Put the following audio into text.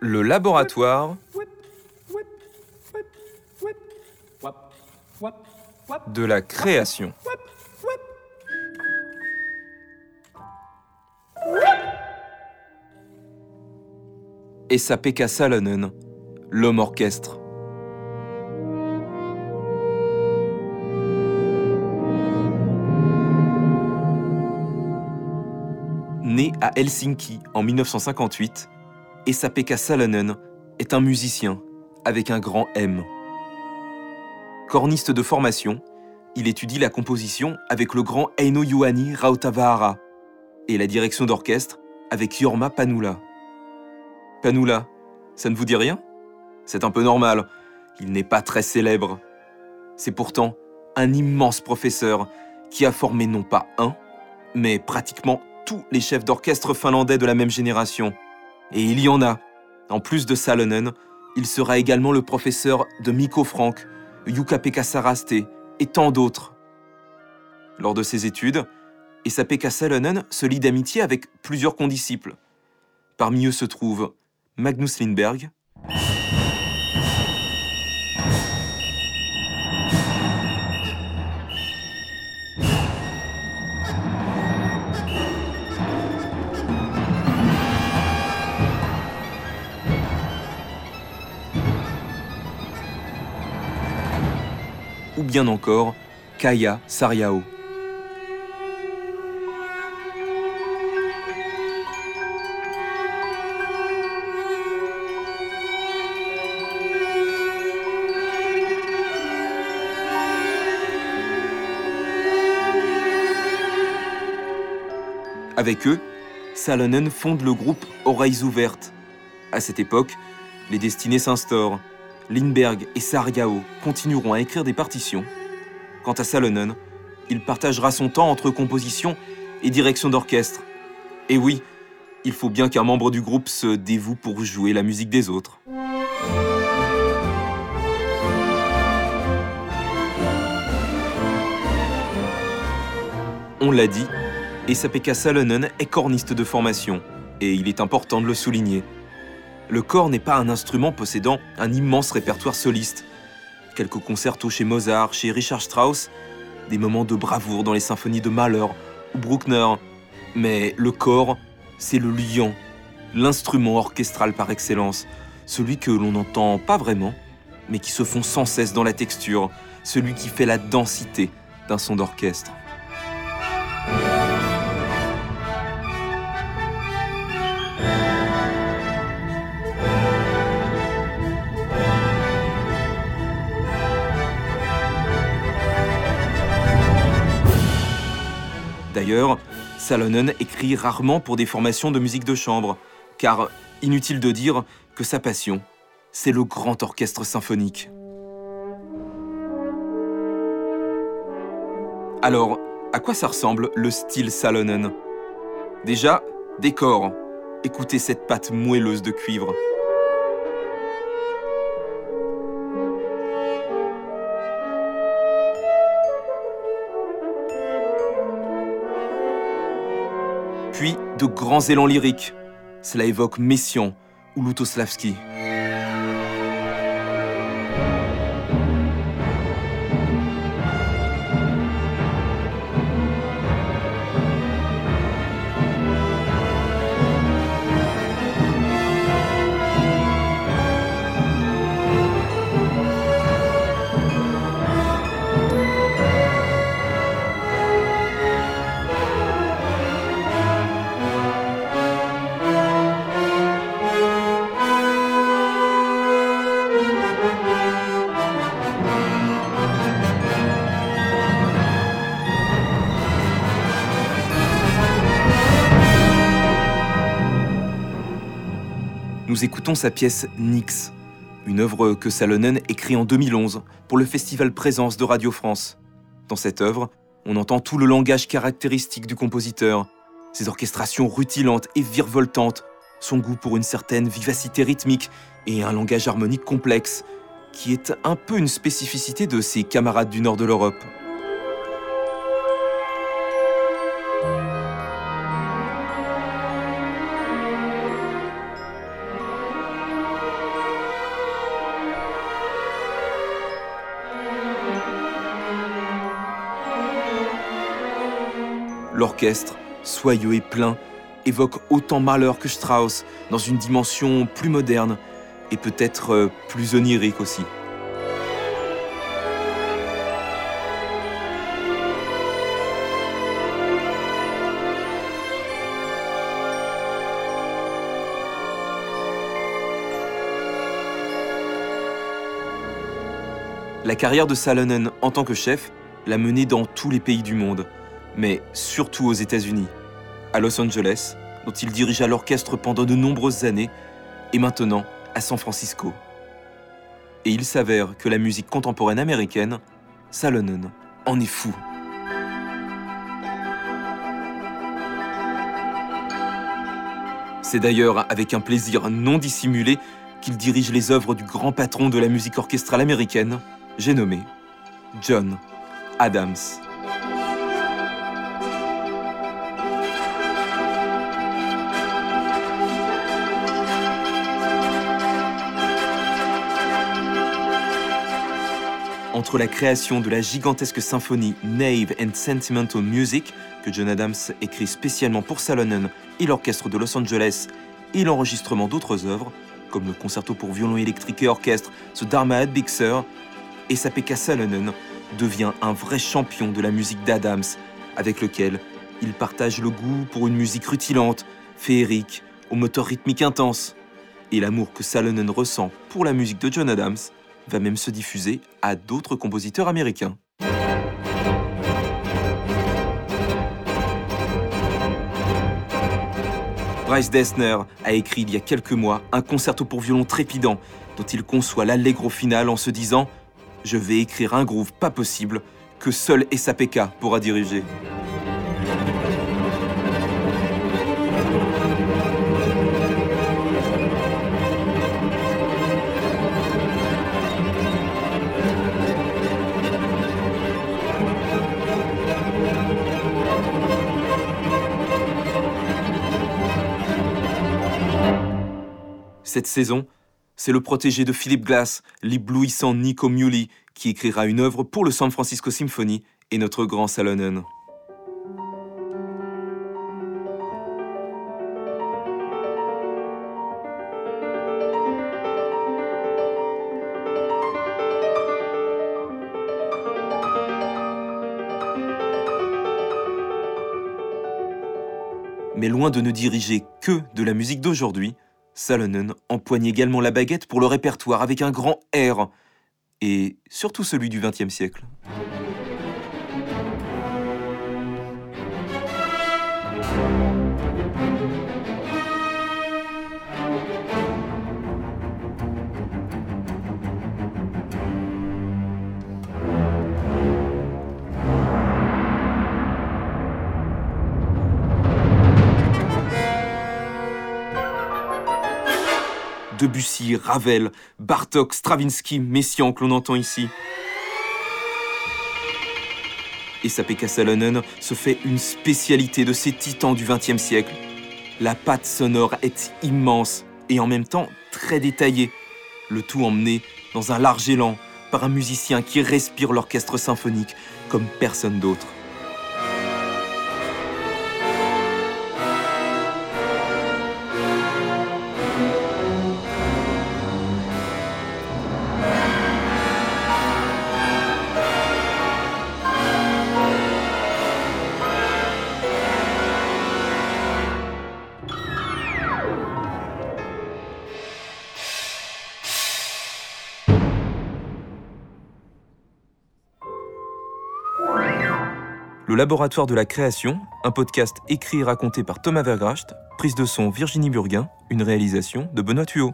Le laboratoire de la création. Esa-Pekka Salonen, l'homme orchestre. Helsinki en 1958, Esa-Pekka Salonen est un musicien avec un grand M. Corniste de formation, il étudie la composition avec le grand Eino Juhani Rautavaara et la direction d'orchestre avec Jorma Panula. Panula, ça ne vous dit rien? C'est un peu normal, il n'est pas très célèbre. C'est pourtant un immense professeur qui a formé non pas un, mais pratiquement tous les chefs d'orchestre finlandais de la même génération. Et il y en a. En plus de Salonen, il sera également le professeur de Mikko Frank, Jukka-Pekka Saraste et tant d'autres. Lors de ses études, Esa-Pekka Salonen se lie d'amitié avec plusieurs condisciples. Parmi eux se trouvent Magnus Lindberg, bien encore Kaya Sariao. Avec eux, Salonen fonde le groupe Oreilles Ouvertes. À cette époque, les destinées s'instaurent. Lindbergh et Sariao continueront à écrire des partitions. Quant à Salonen, il partagera son temps entre composition et direction d'orchestre. Et oui, il faut bien qu'un membre du groupe se dévoue pour jouer la musique des autres. On l'a dit, Esa-Pekka Salonen est corniste de formation, et il est important de le souligner. Le corps n'est pas un instrument possédant un immense répertoire soliste. Quelques concertos chez Mozart, chez Richard Strauss, des moments de bravoure dans les symphonies de Mahler ou Bruckner. Mais le corps, c'est le lion, l'instrument orchestral par excellence, celui que l'on n'entend pas vraiment, mais qui se fond sans cesse dans la texture, celui qui fait la densité d'un son d'orchestre. D'ailleurs, Salonen écrit rarement pour des formations de musique de chambre, car inutile de dire que sa passion, c'est le grand orchestre symphonique. Alors, à quoi ça ressemble le style Salonen? Déjà, décor. Écoutez cette pâte moelleuse de cuivre. De grands élans lyriques. Cela évoque Messiaen ou Lutoslavski. Nous écoutons sa pièce Nix, une œuvre que Salonen écrit en 2011 pour le festival Présence de Radio France. Dans cette œuvre, on entend tout le langage caractéristique du compositeur, ses orchestrations rutilantes et virevoltantes, son goût pour une certaine vivacité rythmique et un langage harmonique complexe, qui est un peu une spécificité de ses camarades du nord de l'Europe. L'orchestre, soyeux et plein, évoque autant Mahler que Strauss dans une dimension plus moderne et peut-être euh, plus onirique aussi. La carrière de Salonen en tant que chef l'a mené dans tous les pays du monde, mais surtout aux États-Unis, à Los Angeles, dont il dirigea l'orchestre pendant de nombreuses années, et maintenant à San Francisco. Et il s'avère que la musique contemporaine américaine, Salonen, en est fou. C'est d'ailleurs avec un plaisir non dissimulé qu'il dirige les œuvres du grand patron de la musique orchestrale américaine, j'ai nommé John Adams. Entre la création de la gigantesque symphonie Nave and Sentimental Music, que John Adams écrit spécialement pour Salonen et l'orchestre de Los Angeles, et l'enregistrement d'autres œuvres, comme le concerto pour violon électrique et orchestre, ce Dharma Bixer, et Sapeka Salonen devient un vrai champion de la musique d'Adams, avec lequel il partage le goût pour une musique rutilante, féerique, au moteur rythmique intense. Et l'amour que Salonen ressent pour la musique de John Adams va même se diffuser à d'autres compositeurs américains. Bryce Dessner a écrit il y a quelques mois un concerto pour violon trépidant dont il conçoit l'allegro final en se disant je vais écrire un groove pas possible que seul SAPK pourra diriger. Cette saison, c'est le protégé de Philip Glass, l'éblouissant Nico Muley, qui écrira une œuvre pour le San Francisco Symphony et notre grand Salonen. Mais loin de ne diriger que de la musique d'aujourd'hui, Salonen empoigne également la baguette pour le répertoire avec un grand R, et surtout celui du XXe siècle. Debussy, Ravel, Bartok, Stravinsky, Messiaen que l'on entend ici. Et Sapeka Salonen se fait une spécialité de ces titans du XXe siècle. La patte sonore est immense et en même temps très détaillée, le tout emmené dans un large élan par un musicien qui respire l'orchestre symphonique comme personne d'autre. Le Laboratoire de la Création, un podcast écrit et raconté par Thomas Vergracht, prise de son Virginie Burguin, une réalisation de Benoît Thuot.